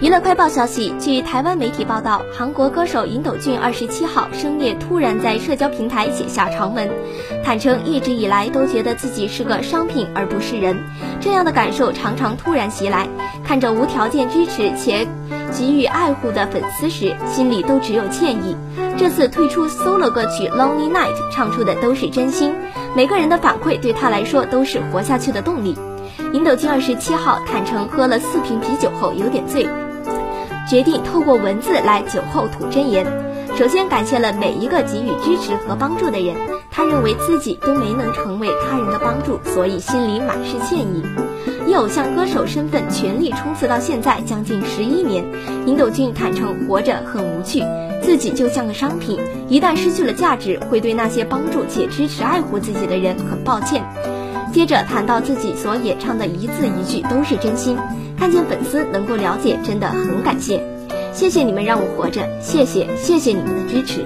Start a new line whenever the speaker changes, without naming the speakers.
娱乐快报消息，据台湾媒体报道，韩国歌手尹斗俊二十七号深夜突然在社交平台写下长文，坦称一直以来都觉得自己是个商品而不是人，这样的感受常常突然袭来，看着无条件支持且给予爱护的粉丝时，心里都只有歉意。这次推出 solo 歌曲《Lonely Night》，唱出的都是真心，每个人的反馈对他来说都是活下去的动力。尹斗俊二十七号坦诚喝了四瓶啤酒后有点醉。决定透过文字来酒后吐真言。首先感谢了每一个给予支持和帮助的人，他认为自己都没能成为他人的帮助，所以心里满是歉意。以偶像歌手身份全力冲刺到现在将近十一年，尹斗俊坦诚活着很无趣，自己就像个商品，一旦失去了价值，会对那些帮助且支持爱护自己的人很抱歉。接着谈到自己所演唱的一字一句都是真心。看见粉丝能够了解，真的很感谢，谢谢你们让我活着，谢谢谢谢你们的支持。